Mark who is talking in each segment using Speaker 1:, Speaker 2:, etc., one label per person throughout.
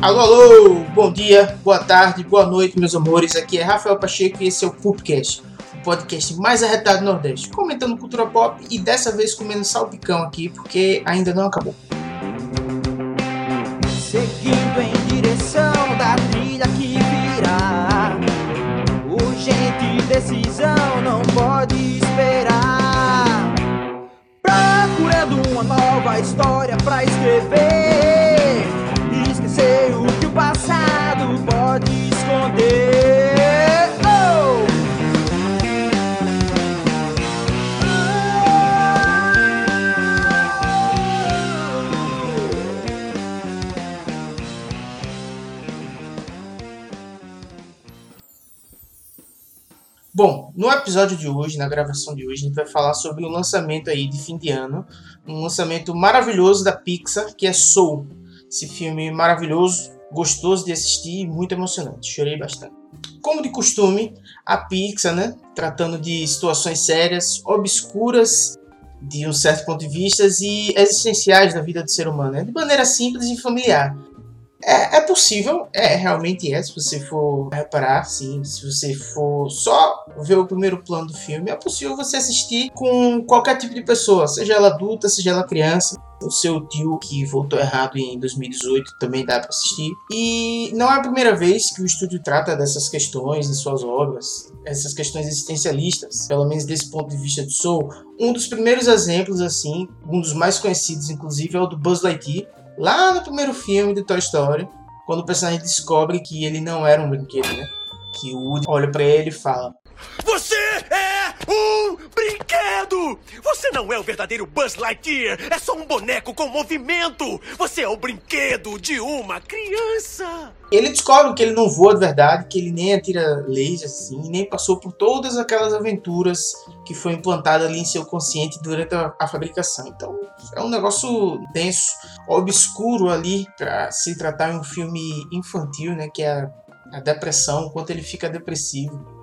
Speaker 1: Alô, alô, bom dia, boa tarde, boa noite, meus amores. Aqui é Rafael Pacheco e esse é o Pupcast, o podcast mais arretado do Nordeste, comentando cultura pop e dessa vez comendo salpicão aqui, porque ainda não acabou.
Speaker 2: Seguindo em direção da trilha que decisão não pode esperar. Procurando uma nova história pra escrever.
Speaker 1: Episódio de hoje, na gravação de hoje, a gente vai falar sobre o lançamento aí de fim de ano, um lançamento maravilhoso da Pixar, que é Soul. Esse filme maravilhoso, gostoso de assistir e muito emocionante. Chorei bastante. Como de costume, a Pixar, né, tratando de situações sérias, obscuras de um certo ponto de vista e existenciais da vida do ser humano, né, de maneira simples e familiar. É, é possível, é realmente é, se você for reparar, sim, se você for só ver o primeiro plano do filme, é possível você assistir com qualquer tipo de pessoa, seja ela adulta, seja ela criança. O seu tio que voltou errado em 2018 também dá para assistir. E não é a primeira vez que o estúdio trata dessas questões em suas obras, essas questões existencialistas, pelo menos desse ponto de vista do Soul. Um dos primeiros exemplos, assim, um dos mais conhecidos, inclusive, é o do Buzz Lightyear, lá no primeiro filme de Toy Story, quando o personagem descobre que ele não era um brinquedo, né? Que o Woody olha para ele e fala:
Speaker 3: Você é um brinquedo! Você não é o verdadeiro Buzz Lightyear! É só um boneco com movimento! Você é o brinquedo de uma criança!
Speaker 1: Ele descobre que ele não voa de verdade, que ele nem atira laser assim, nem passou por todas aquelas aventuras que foi implantada ali em seu consciente durante a, a fabricação. Então é um negócio denso, obscuro ali para se tratar em um filme infantil, né, que é a, a depressão, quanto ele fica depressivo.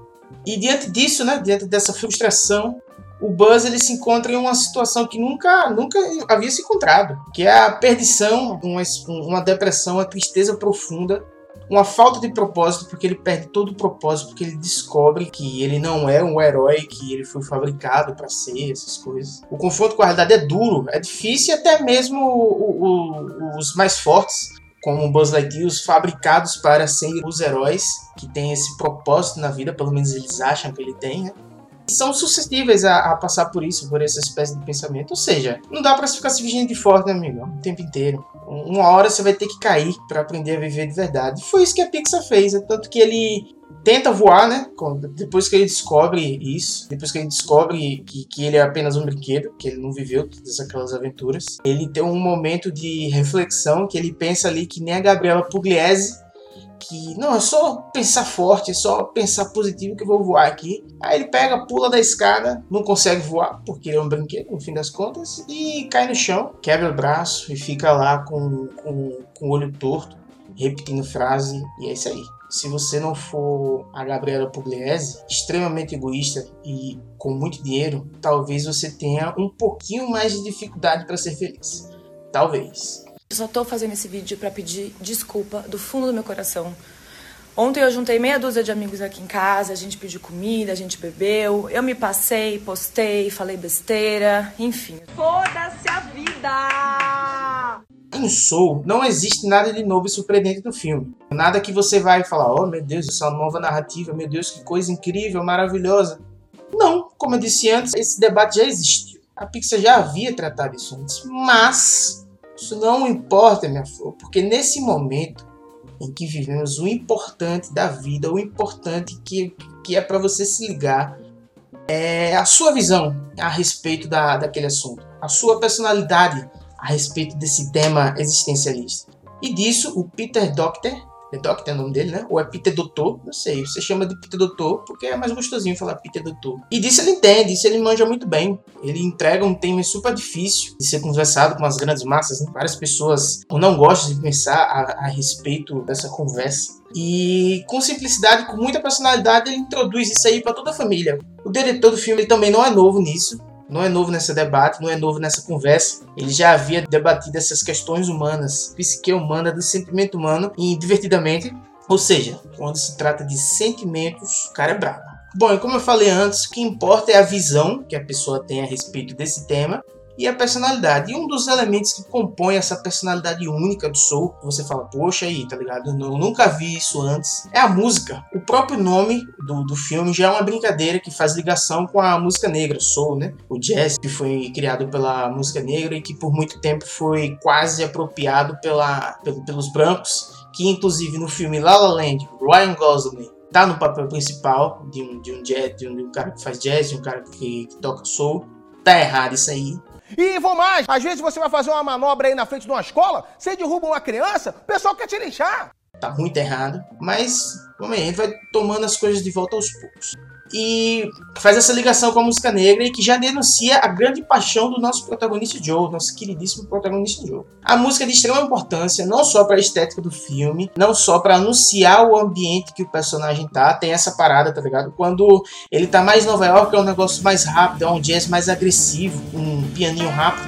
Speaker 1: E diante disso, né, diante dessa frustração, o Buzz ele se encontra em uma situação que nunca, nunca havia se encontrado, que é a perdição, uma, uma depressão, uma tristeza profunda, uma falta de propósito, porque ele perde todo o propósito, porque ele descobre que ele não é um herói que ele foi fabricado para ser, essas coisas. O confronto com a realidade é duro, é difícil e até mesmo o, o, os mais fortes como Buzz Lightyear, os fabricados para serem os heróis que têm esse propósito na vida, pelo menos eles acham que ele tem, né? São suscetíveis a, a, passar por isso, por essa espécie de pensamento. Ou seja, não dá para ficar se fingindo de forte, né, amigo? O tempo inteiro. Uma hora você vai ter que cair para aprender a viver de verdade. Foi isso que a Pixar fez, é tanto que ele tenta voar, né? Depois que ele descobre isso, depois que ele descobre que, que ele é apenas um brinquedo, que ele não viveu todas aquelas aventuras, ele tem um momento de reflexão que ele pensa ali que nem a Gabriela Pugliese, que não, é só pensar forte, é só pensar positivo que eu vou voar aqui. Aí ele pega, pula da escada, não consegue voar, porque é um brinquedo, no fim das contas, e cai no chão, quebra o braço e fica lá com, com, com o olho torto, repetindo frase, e é isso aí se você não for a Gabriela Pugliese, extremamente egoísta e com muito dinheiro, talvez você tenha um pouquinho mais de dificuldade para ser feliz. Talvez.
Speaker 4: Eu só tô fazendo esse vídeo para pedir desculpa do fundo do meu coração. Ontem eu juntei meia dúzia de amigos aqui em casa, a gente pediu comida, a gente bebeu, eu me passei, postei, falei besteira, enfim.
Speaker 5: Foda-se a vida!
Speaker 1: Em Soul não existe nada de novo e surpreendente do filme. Nada que você vai falar, oh meu Deus, essa nova narrativa, meu Deus, que coisa incrível, maravilhosa. Não, como eu disse antes, esse debate já existiu. A Pixar já havia tratado isso antes, mas isso não importa, minha flor, porque nesse momento em que vivemos, o importante da vida, o importante que, que é para você se ligar, é a sua visão a respeito da, daquele assunto, a sua personalidade a respeito desse tema existencialista. E disso o Peter Docter, The Doc tem o nome dele, né? Ou é Peter Doutor, não sei. Você chama de Peter Doutor porque é mais gostosinho falar Peter Doutor. E disso ele entende, isso ele manja muito bem. Ele entrega um tema super difícil de ser conversado com as grandes massas. Né? Várias pessoas não gostam de pensar a, a respeito dessa conversa. E com simplicidade, com muita personalidade, ele introduz isso aí para toda a família. O diretor do filme também não é novo nisso não é novo nesse debate, não é novo nessa conversa. Ele já havia debatido essas questões humanas, psique humana, do sentimento humano, e divertidamente. Ou seja, quando se trata de sentimentos, o cara é brabo. Bom, e como eu falei antes, o que importa é a visão que a pessoa tem a respeito desse tema e a personalidade. E um dos elementos que compõe essa personalidade única do Soul, você fala, poxa aí, tá ligado? Eu nunca vi isso antes, é a música. O próprio nome do, do filme já é uma brincadeira que faz ligação com a música negra, Soul, né? O jazz, que foi criado pela música negra e que por muito tempo foi quase apropriado pela, pelos brancos, que inclusive no filme La La Land, Ryan Gosling tá no papel principal de um, de um jazz, de um, de um cara que faz jazz, de um cara que, que toca soul. Tá errado isso aí.
Speaker 6: E vou mais, às vezes você vai fazer uma manobra aí na frente de uma escola, você derruba uma criança, o pessoal quer te lixar.
Speaker 1: Tá muito errado, mas vamos aí, a gente vai tomando as coisas de volta aos poucos e faz essa ligação com a música negra e que já denuncia a grande paixão do nosso protagonista Joe, nosso queridíssimo protagonista Joe. A música é de extrema importância, não só para a estética do filme, não só para anunciar o ambiente que o personagem tá, tem essa parada, tá ligado? Quando ele tá mais em Nova York é um negócio mais rápido, é um jazz mais agressivo, um pianinho rápido,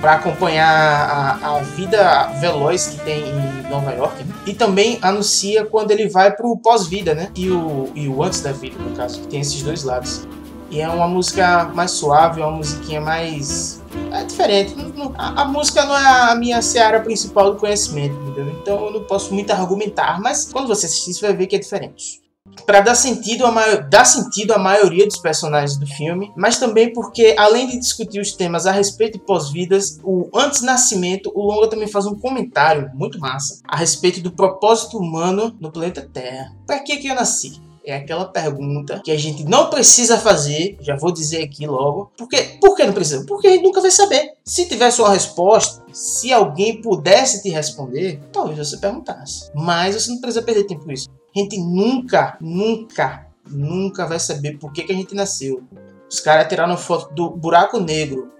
Speaker 1: para acompanhar a, a vida veloz que tem em Nova York. Né? E também anuncia quando ele vai pro pós-vida, né? E o, e o antes da vida, no caso, que tem esses dois lados. E é uma música mais suave, uma musiquinha mais. É diferente. A, a música não é a minha seara principal do conhecimento, entendeu? Então eu não posso muito argumentar, mas quando você assistir, você vai ver que é diferente para dar sentido a maior, dar sentido à maioria dos personagens do filme, mas também porque além de discutir os temas a respeito de pós-vidas, o antes nascimento, o longa também faz um comentário muito massa a respeito do propósito humano no planeta Terra. Para que que eu nasci? É aquela pergunta que a gente não precisa fazer, já vou dizer aqui logo. Por, quê? Por que não precisa? Porque a gente nunca vai saber. Se tivesse uma resposta, se alguém pudesse te responder, talvez você perguntasse. Mas você não precisa perder tempo com isso. A gente nunca, nunca, nunca vai saber por que, que a gente nasceu. Os caras tiraram foto do buraco negro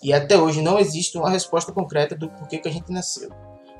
Speaker 1: e até hoje não existe uma resposta concreta do porquê que a gente nasceu.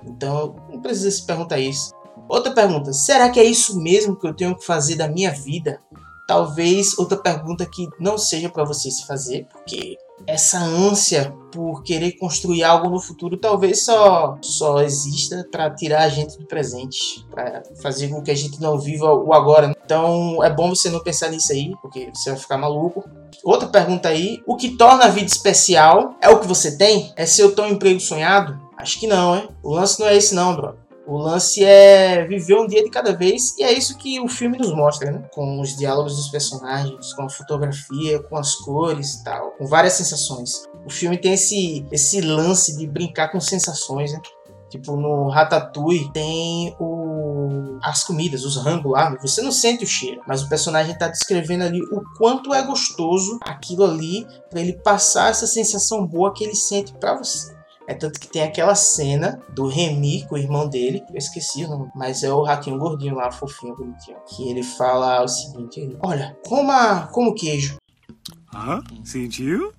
Speaker 1: Então, não precisa se perguntar isso. Outra pergunta: será que é isso mesmo que eu tenho que fazer da minha vida? Talvez outra pergunta que não seja para você se fazer, porque essa ânsia por querer construir algo no futuro talvez só só exista para tirar a gente do presente, para fazer com que a gente não viva o agora. Então é bom você não pensar nisso aí, porque você vai ficar maluco. Outra pergunta aí: o que torna a vida especial é o que você tem? É seu tão emprego sonhado? Acho que não, hein? O lance não é esse não, bro. O lance é viver um dia de cada vez e é isso que o filme nos mostra, né? Com os diálogos dos personagens, com a fotografia, com as cores e tal, com várias sensações. O filme tem esse, esse lance de brincar com sensações, né? Tipo, no Ratatouille tem o... as comidas, os rangos lá. Você não sente o cheiro, mas o personagem está descrevendo ali o quanto é gostoso aquilo ali para ele passar essa sensação boa que ele sente para você. É tanto que tem aquela cena do Remy com o irmão dele, eu esqueci o nome, mas é o ratinho gordinho lá, fofinho, bonitinho, que ele fala o seguinte: ele, Olha, coma como queijo.
Speaker 7: Ah, sentiu?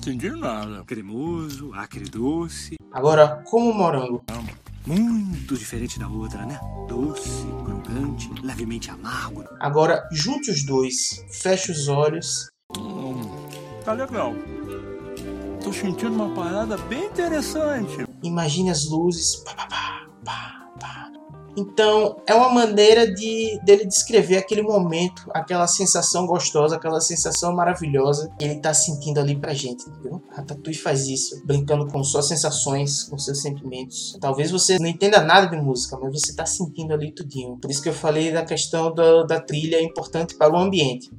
Speaker 7: Senti nada. Cremoso, acre doce.
Speaker 1: Agora, como morango.
Speaker 7: Muito diferente da outra, né? Doce, crocante, levemente amargo.
Speaker 1: Agora, junte os dois, feche os olhos.
Speaker 7: Hum, tá legal tô sentindo uma parada bem interessante.
Speaker 1: Imagine as luzes. Pá, pá, pá, Então, é uma maneira de dele descrever aquele momento, aquela sensação gostosa, aquela sensação maravilhosa que ele tá sentindo ali pra gente, entendeu? Ratatouille faz isso, brincando com suas sensações, com seus sentimentos. Talvez você não entenda nada de música, mas você tá sentindo ali tudinho. Por isso que eu falei da questão da, da trilha importante para o ambiente.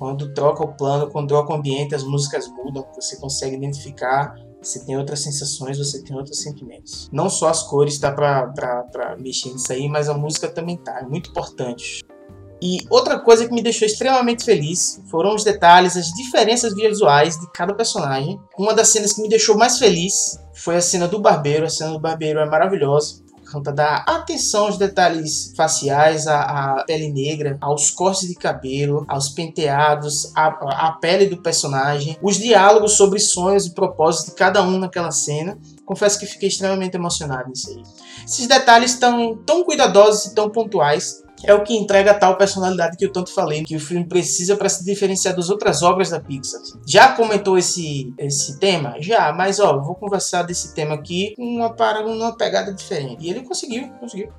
Speaker 1: Quando troca o plano, quando troca o ambiente, as músicas mudam, você consegue identificar, você tem outras sensações, você tem outros sentimentos. Não só as cores tá para mexer nisso aí, mas a música também tá, é muito importante. E outra coisa que me deixou extremamente feliz foram os detalhes, as diferenças visuais de cada personagem. Uma das cenas que me deixou mais feliz foi a cena do barbeiro. A cena do barbeiro é maravilhosa conta da atenção aos detalhes faciais, à, pele negra, aos cortes de cabelo, aos penteados, à, à pele do personagem, os diálogos sobre sonhos e propósitos de cada um naquela cena. Confesso que fiquei extremamente emocionado nisso aí. Esses detalhes tão, tão cuidadosos e tão pontuais é o que entrega tal personalidade que eu tanto falei que o filme precisa para se diferenciar das outras obras da Pixar. Já comentou esse, esse tema? Já, mas ó, vou conversar desse tema aqui com uma, uma pegada diferente. E ele conseguiu, conseguiu.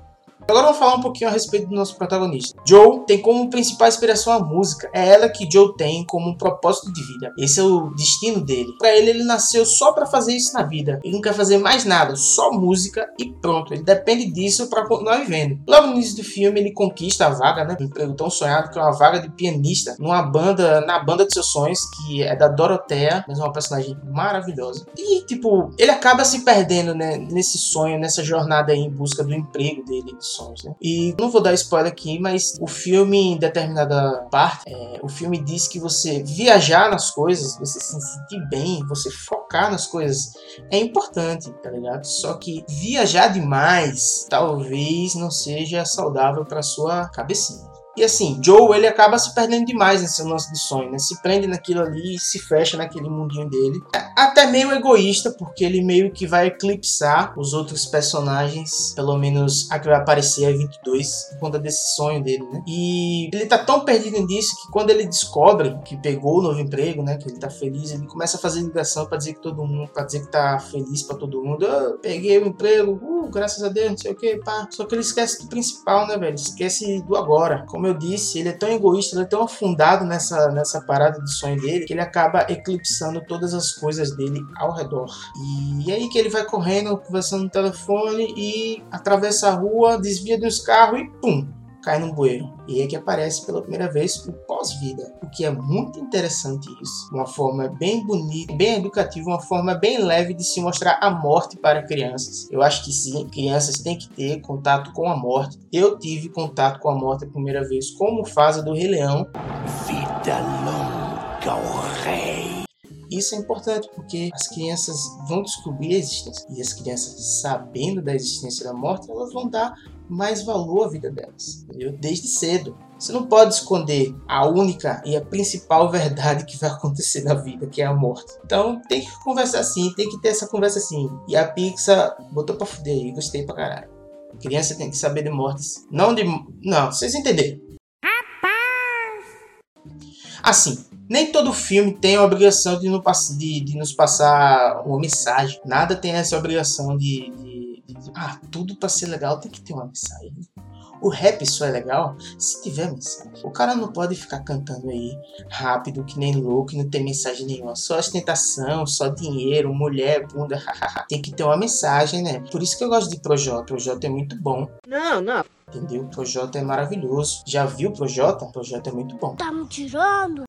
Speaker 1: Agora vamos falar um pouquinho a respeito do nosso protagonista. Joe tem como principal inspiração a música. É ela que Joe tem como um propósito de vida. Esse é o destino dele. Para ele, ele nasceu só para fazer isso na vida. Ele não quer fazer mais nada, só música e pronto. Ele depende disso para continuar vivendo. Logo no início do filme, ele conquista a vaga, né? Um emprego tão sonhado que é uma vaga de pianista numa banda, na banda de seus sonhos, que é da Dorothea, mas é uma personagem maravilhosa. E tipo, ele acaba se perdendo, né? Nesse sonho, nessa jornada aí em busca do emprego dele sons, né? E não vou dar spoiler aqui, mas o filme, em determinada parte, é, o filme diz que você viajar nas coisas, você se sentir bem, você focar nas coisas é importante, tá ligado? Só que viajar demais talvez não seja saudável para sua cabecinha. E assim, Joe ele acaba se perdendo demais nesse lance de sonho, né? Se prende naquilo ali e se fecha naquele mundinho dele. Até meio egoísta, porque ele meio que vai eclipsar os outros personagens, pelo menos a que vai aparecer é 22, por conta desse sonho dele, né? E ele tá tão perdido nisso que quando ele descobre que pegou o novo emprego, né? Que ele tá feliz, ele começa a fazer ligação para dizer que todo mundo, para dizer que tá feliz para todo mundo. Oh, peguei o emprego, uh, graças a Deus, não sei o que, pá. Só que ele esquece do principal, né, velho? Esquece do agora. Como eu disse, ele é tão egoísta, ele é tão afundado nessa, nessa parada de sonho dele, que ele acaba eclipsando todas as coisas dele ao redor. E é aí que ele vai correndo, conversando no telefone e atravessa a rua, desvia dos carros e pum! Cai num bueiro. E é que aparece pela primeira vez o pós-vida, o que é muito interessante isso. Uma forma bem bonita, bem educativa, uma forma bem leve de se mostrar a morte para crianças. Eu acho que sim, crianças têm que ter contato com a morte. Eu tive contato com a morte a primeira vez como fase do Rei Leão.
Speaker 3: Vida longa ao rei.
Speaker 1: Isso é importante porque as crianças vão descobrir a existência. E as crianças, sabendo da existência da morte, elas vão dar mais valor à vida delas, entendeu? Desde cedo. Você não pode esconder a única e a principal verdade que vai acontecer na vida, que é a morte. Então tem que conversar assim, tem que ter essa conversa assim. E a Pixar botou pra fuder aí, gostei pra caralho. criança tem que saber de mortes. Não de. Não, vocês entenderam. Assim, nem todo filme tem a obrigação de, nos passar uma mensagem. Nada tem essa obrigação de, de ah, tudo para ser legal tem que ter uma mensagem. O rap só é legal se tiver mensagem. O cara não pode ficar cantando aí rápido, que nem louco, e não tem mensagem nenhuma. Só ostentação, só dinheiro, mulher, bunda, tem que ter uma mensagem, né? Por isso que eu gosto de Projota. Projota é muito bom.
Speaker 2: Não, não.
Speaker 1: Entendeu? Projota é maravilhoso. Já viu Projota? Projota é muito bom.
Speaker 8: Tá me tirando?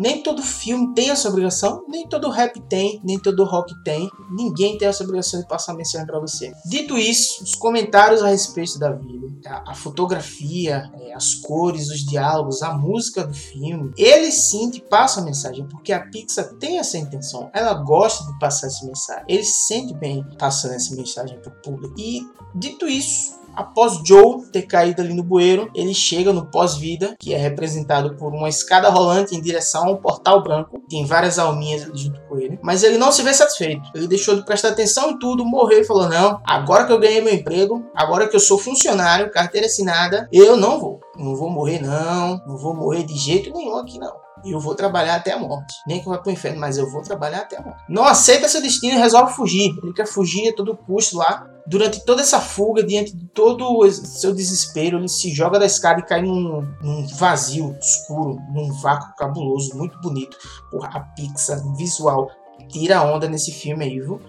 Speaker 1: Nem todo filme tem essa obrigação, nem todo rap tem, nem todo rock tem. Ninguém tem essa obrigação de passar mensagem para você. Dito isso, os comentários a respeito da vida, a, a fotografia, é, as cores, os diálogos, a música do filme, eles sim te passam a mensagem, porque a Pixar tem essa intenção. Ela gosta de passar essa mensagem. Eles sentem bem passando essa mensagem para o público. E dito isso, Após Joe ter caído ali no bueiro, ele chega no pós-vida, que é representado por uma escada rolante em direção a um portal branco. Tem várias alminhas ali junto com ele. Mas ele não se vê satisfeito. Ele deixou de prestar atenção em tudo, morreu e falou: Não, agora que eu ganhei meu emprego, agora que eu sou funcionário, carteira assinada, eu não vou. Não vou morrer, não. Não vou morrer de jeito nenhum aqui, não. Eu vou trabalhar até a morte. Nem que eu vá pro inferno, mas eu vou trabalhar até a morte. Não aceita seu destino e resolve fugir. Ele quer fugir a todo custo lá durante toda essa fuga, diante de todo o seu desespero, ele se joga da escada e cai num, num vazio escuro, num vácuo cabuloso, muito bonito. Porra, a Pixar, visual, tira a onda nesse filme aí, viu?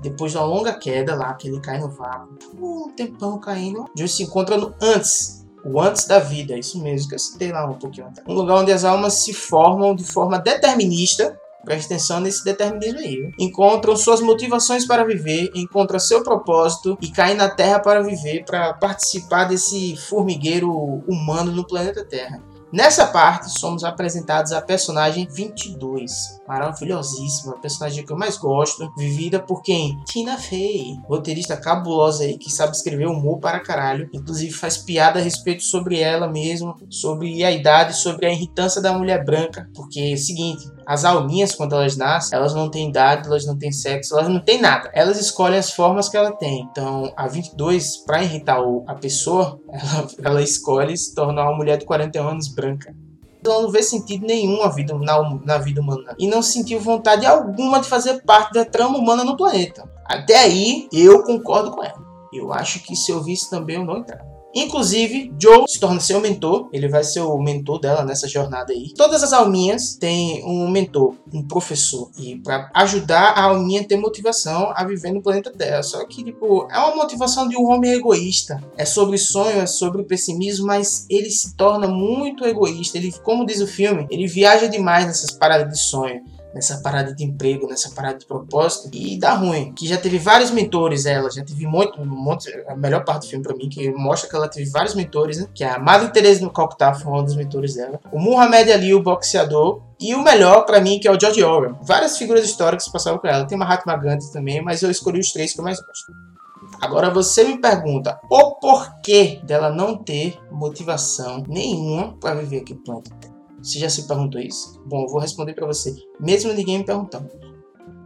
Speaker 1: Depois de uma longa queda lá, que ele cai no vácuo, um tempão caindo, Joe se encontra no antes, o antes da vida, isso mesmo que eu citei lá um pouquinho. Um lugar onde as almas se formam de forma determinista Preste atenção nesse determinismo aí. Encontram suas motivações para viver, encontram seu propósito e caem na Terra para viver, para participar desse formigueiro humano no planeta Terra. Nessa parte, somos apresentados a personagem 22, maravilhosíssima, personagem que eu mais gosto, vivida por quem? Tina Fey, roteirista cabulosa aí que sabe escrever humor para caralho, inclusive faz piada a respeito sobre ela mesmo, sobre a idade, sobre a irritância da mulher branca, porque é o seguinte, as alminhas, quando elas nascem, elas não têm idade, elas não têm sexo, elas não têm nada. Elas escolhem as formas que ela tem. Então, a 22, para irritar a pessoa, ela, ela escolhe se tornar uma mulher de 41 anos branca. Ela não vê sentido nenhum na vida, na, na vida humana. E não sentiu vontade alguma de fazer parte da trama humana no planeta. Até aí, eu concordo com ela. Eu acho que se eu visse também, eu não entrava. Inclusive, Joe se torna seu mentor, ele vai ser o mentor dela nessa jornada aí. Todas as alminhas têm um mentor, um professor, e para ajudar a alminha a ter motivação a viver no planeta Terra. Só que, tipo, é uma motivação de um homem egoísta. É sobre sonho, é sobre pessimismo, mas ele se torna muito egoísta. Ele, como diz o filme, ele viaja demais nessas paradas de sonho nessa parada de emprego, nessa parada de propósito, e dá ruim. Que já teve vários mentores, ela já teve muito, monte, a melhor parte do filme para mim, que mostra que ela teve vários mentores, né? Que a Madre Teresa no Calcutá foi um dos mentores dela. O Muhammad Ali, o boxeador, e o melhor para mim, que é o George Orwell. Várias figuras históricas passaram por ela. Tem Mahatma Gandhi também, mas eu escolhi os três que eu mais gosto. Agora você me pergunta o porquê dela não ter motivação nenhuma para viver aqui planeta. Você já se perguntou isso? Bom, eu vou responder para você, mesmo ninguém me perguntando.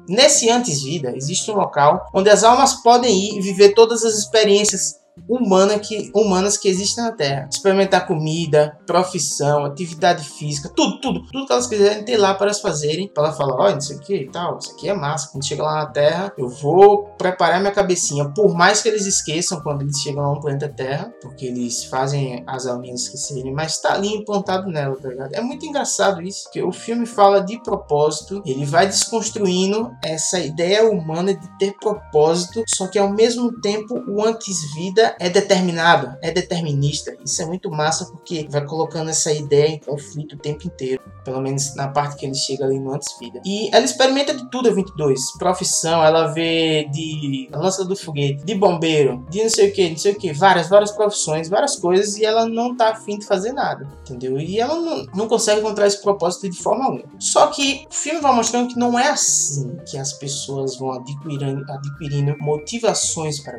Speaker 1: Nesse antes-vida, existe um local onde as almas podem ir e viver todas as experiências humana que, humanas que existem na Terra. Experimentar comida, profissão, atividade física, tudo, tudo. Tudo que elas quiserem ter lá para elas fazerem. Para ela falar, olha, isso aqui e tal, isso aqui é massa. Quando chega lá na Terra, eu vou preparar minha cabecinha. Por mais que eles esqueçam quando eles chegam lá no planeta Terra, porque eles fazem as alminhas esquecerem, mas tá ali implantado nela, tá ligado? É muito engraçado isso, porque o filme fala de propósito, ele vai desconstruindo essa ideia humana de ter propósito, só que ao mesmo tempo o antes-vida é determinado, é determinista. Isso é muito massa porque vai colocando essa ideia em conflito o tempo inteiro. Pelo menos na parte que ele chega ali no antes-vida. E ela experimenta de tudo a 22. Profissão, ela vê de lança do foguete, de bombeiro, de não sei o que, não sei o que. Várias, várias profissões, várias coisas. E ela não tá afim de fazer nada. Entendeu? E ela não, não consegue encontrar esse propósito de forma alguma. Só que o filme vai mostrando que não é assim que as pessoas vão adquirindo, adquirindo motivações para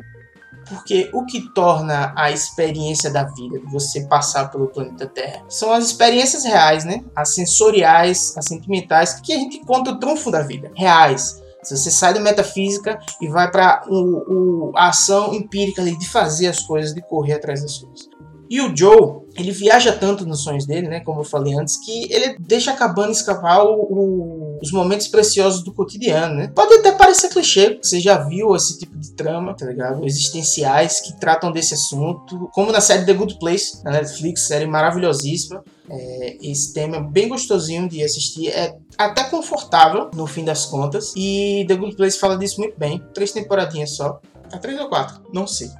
Speaker 1: porque o que torna a experiência da vida, você passar pelo planeta Terra, são as experiências reais, né? As sensoriais, as sentimentais, que a gente conta o trunfo da vida, reais. Se você sai da metafísica e vai para a ação empírica ali de fazer as coisas, de correr atrás das coisas. E o Joe, ele viaja tanto nos sonhos dele, né? Como eu falei antes, que ele deixa acabando escapar o, o, os momentos preciosos do cotidiano, né? Pode até parecer clichê, você já viu esse tipo de trama, tá ligado? Existenciais que tratam desse assunto, como na série The Good Place, na Netflix, série maravilhosíssima. É, esse tema é bem gostosinho de assistir, é até confortável no fim das contas. E The Good Place fala disso muito bem. Três temporadinhas só. É três ou quatro? Não sei.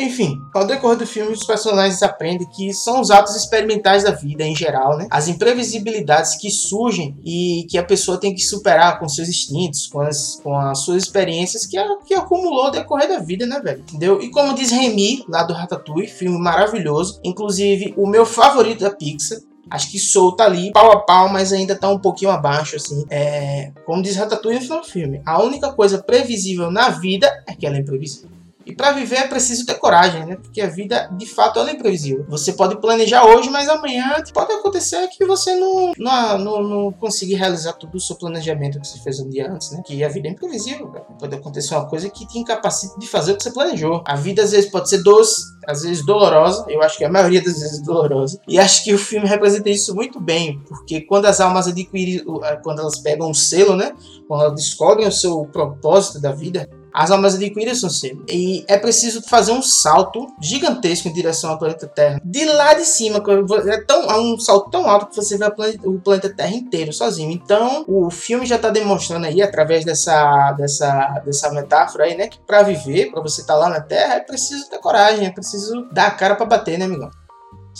Speaker 1: Enfim, ao decorrer do filme, os personagens aprendem que são os atos experimentais da vida em geral, né? As imprevisibilidades que surgem e que a pessoa tem que superar com seus instintos, com as, com as suas experiências que, que acumulou ao decorrer da vida, né, velho? Entendeu? E como diz Remy, lá do Ratatouille, filme maravilhoso, inclusive o meu favorito da Pixar, Acho que Soul tá ali, pau a pau, mas ainda tá um pouquinho abaixo, assim. É, como diz Ratatouille no final do filme, a única coisa previsível na vida é que ela é imprevisível. E para viver é preciso ter coragem, né? Porque a vida, de fato, ela é imprevisível. Você pode planejar hoje, mas amanhã pode acontecer que você não, não, não, não consiga realizar todo o seu planejamento que você fez um dia antes, né? Que a vida é imprevisível, cara. Pode acontecer uma coisa que te incapacita de fazer o que você planejou. A vida, às vezes, pode ser doce, às vezes dolorosa. Eu acho que a maioria das vezes é dolorosa. E acho que o filme representa isso muito bem. Porque quando as almas adquirem, quando elas pegam um selo, né? Quando elas descobrem o seu propósito da vida, as almas adquiridas são cedo. E é preciso fazer um salto gigantesco em direção ao planeta Terra. De lá de cima, é, tão, é um salto tão alto que você vê o planeta Terra inteiro sozinho. Então, o filme já está demonstrando aí, através dessa, dessa, dessa metáfora aí, né? Que para viver, para você estar tá lá na Terra, é preciso ter coragem, é preciso dar a cara para bater, né, amigão?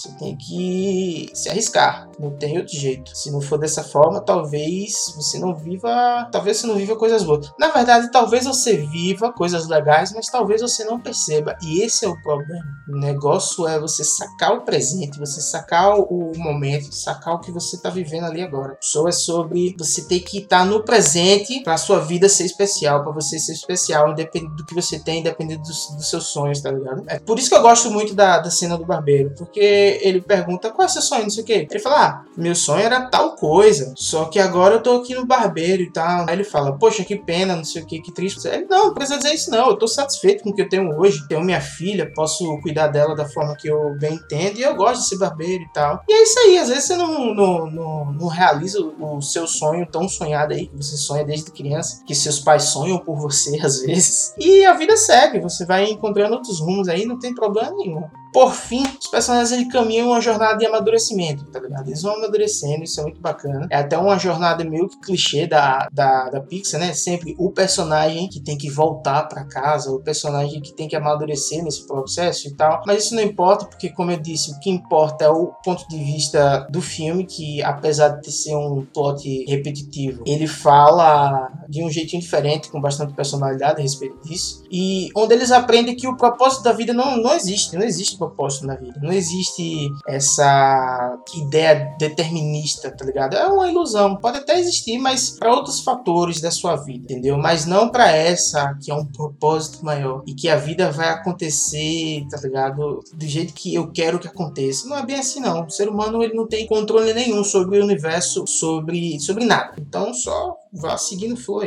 Speaker 1: Você tem que se arriscar, não tem outro jeito. Se não for dessa forma, talvez você não viva, talvez você não viva coisas boas. Na verdade, talvez você viva coisas legais, mas talvez você não perceba. E esse é o problema. O negócio é você sacar o presente, você sacar o momento, sacar o que você está vivendo ali agora. Só é sobre você ter que estar tá no presente para sua vida ser especial, para você ser especial, independente do que você tem, independente dos, dos, seus sonhos, tá ligado? É por isso que eu gosto muito da, da cena do barbeiro, porque ele pergunta qual é seu sonho, não sei o quê. Ele fala, ah, meu sonho era tal coisa, só que agora eu tô aqui no barbeiro e tal. Aí ele fala, poxa, que pena, não sei o que, que triste. Ele, não, não precisa dizer isso não, eu tô satisfeito com o que eu tenho hoje, tenho minha filha, posso cuidar dela da forma que eu bem entendo e eu gosto de ser barbeiro e tal. E é isso aí, às vezes você não, não, não, não realiza o seu sonho tão sonhado aí, que você sonha desde criança, que seus pais sonham por você às vezes. E a vida segue, você vai encontrando outros rumos aí, não tem problema nenhum. Por fim, os personagens ele caminham uma jornada de amadurecimento, tá ligado? Eles vão amadurecendo, isso é muito bacana. É até uma jornada meio que clichê da, da, da Pixar, né? Sempre o personagem que tem que voltar para casa, o personagem que tem que amadurecer nesse processo e tal. Mas isso não importa, porque, como eu disse, o que importa é o ponto de vista do filme, que apesar de ser um plot repetitivo, ele fala de um jeitinho diferente, com bastante personalidade a respeito disso. E onde eles aprendem que o propósito da vida não, não existe, não existe propósito na vida. Não existe essa ideia determinista, tá ligado? É uma ilusão. Pode até existir, mas para outros fatores da sua vida, entendeu? Mas não para essa que é um propósito maior e que a vida vai acontecer, tá ligado? Do jeito que eu quero que aconteça. Não é bem assim não. O ser humano ele não tem controle nenhum sobre o universo, sobre sobre nada. Então só vá seguindo o flow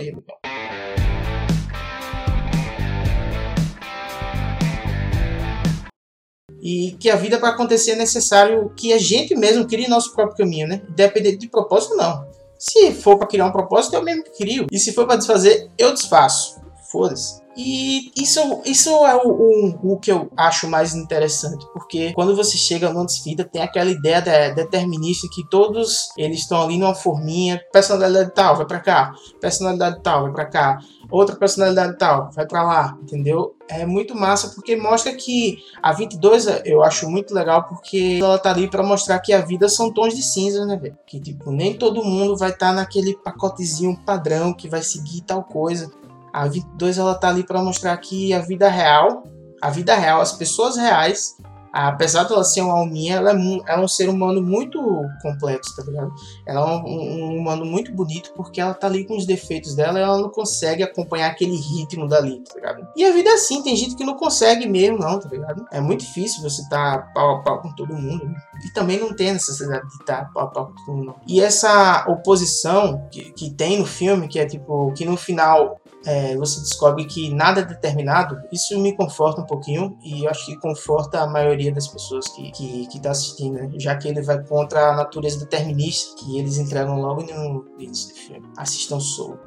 Speaker 1: E que a vida para acontecer é necessário que a gente mesmo crie nosso próprio caminho, né? Independente de propósito, não. Se for para criar um propósito, eu mesmo crio. E se for para desfazer, eu desfaço. Foda-se. E isso, isso é o, o, o, que eu acho mais interessante, porque quando você chega no desfida, tem aquela ideia de, determinista que todos eles estão ali numa forminha, personalidade tal, vai para cá, personalidade tal, vai para cá, outra personalidade tal, vai para lá, entendeu? É muito massa porque mostra que a 22 eu acho muito legal porque ela tá ali para mostrar que a vida são tons de cinza, né, velho? Que tipo, nem todo mundo vai estar tá naquele pacotezinho padrão que vai seguir tal coisa. A 22 ela tá ali para mostrar que a vida real, a vida real, as pessoas reais, apesar de ela ser uma alminha, ela é, ela é um ser humano muito complexo, tá ligado? Ela é um, um, humano muito bonito porque ela tá ali com os defeitos dela e ela não consegue acompanhar aquele ritmo dali, tá ligado? E a vida é assim, tem gente que não consegue mesmo, não, tá ligado? É muito difícil você tá pau a pau com todo mundo, né? E também não tem necessidade de estar pau a pau com todo mundo. E essa oposição que, que tem no filme, que é tipo, que no final é, você descobre que nada é determinado, isso me conforta um pouquinho e eu acho que conforta a maioria das pessoas que, que, que tá assistindo, né? já que ele vai contra a natureza determinista que eles entregam logo no início do filme. Assistam Soul.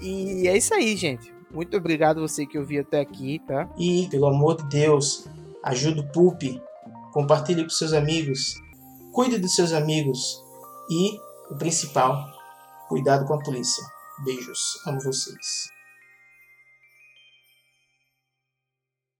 Speaker 6: E é isso aí, gente. Muito obrigado você que ouviu até aqui, tá?
Speaker 1: E, pelo amor de Deus, ajude o Pulp, compartilhe com seus amigos, cuide dos seus amigos e, o principal, cuidado com a polícia. Beijos, amo vocês.